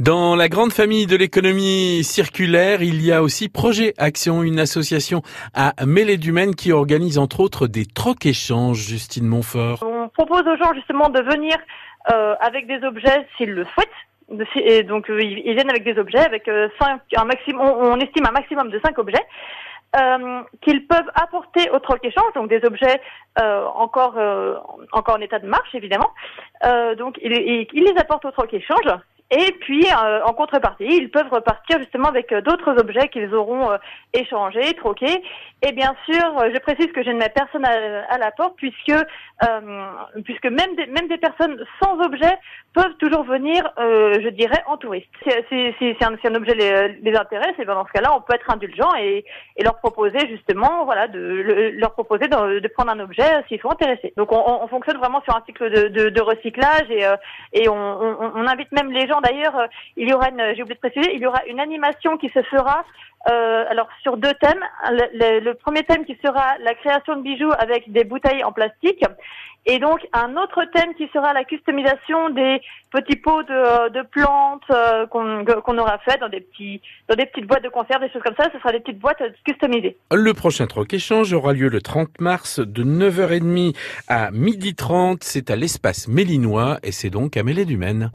Dans la grande famille de l'économie circulaire, il y a aussi Projet Action, une association à Mêlée du Maine qui organise entre autres des trocs-échanges. Justine Montfort. On propose aux gens justement de venir euh, avec des objets s'ils le souhaitent. Et donc euh, ils viennent avec des objets, avec euh, cinq, un maximum, on, estime un maximum de cinq objets. Euh, qu'ils peuvent apporter au troc échange, donc des objets euh, encore encore en état de marche évidemment. donc ils, ils, les apportent au troc échange et puis, euh, en contrepartie, ils peuvent repartir justement avec euh, d'autres objets qu'ils auront euh, échangés, troqués. Et bien sûr, je précise que je ne mets personne à, la porte puisque puisque même des, même des personnes sans objet peuvent toujours venir, je dirais, en touriste. Si, un, un, objet les, les intéresse, et bien dans ce cas-là, on peut être indulgent et, et leur proposer justement, voilà, de leur proposer de, prendre un objet s'ils sont intéressés. Donc, on, on, fonctionne vraiment sur un cycle de, de, de recyclage et, et on, on invite même les gens D'ailleurs, euh, j'ai oublié de préciser, il y aura une animation qui se fera euh, alors sur deux thèmes. Le, premier thème qui sera la création de bijoux avec des bouteilles en plastique, et donc un autre thème qui sera la customisation des petits pots de, plantes euh, qu'on aura fait dans des petits dans des petites boîtes de conserve, des choses comme ça. Ce sera des petites boîtes customisées. Le prochain troc échange aura lieu le 30 mars de 9h30 à 12h30. C'est à l'espace Mélinois et c'est donc à Mêlée du Maine.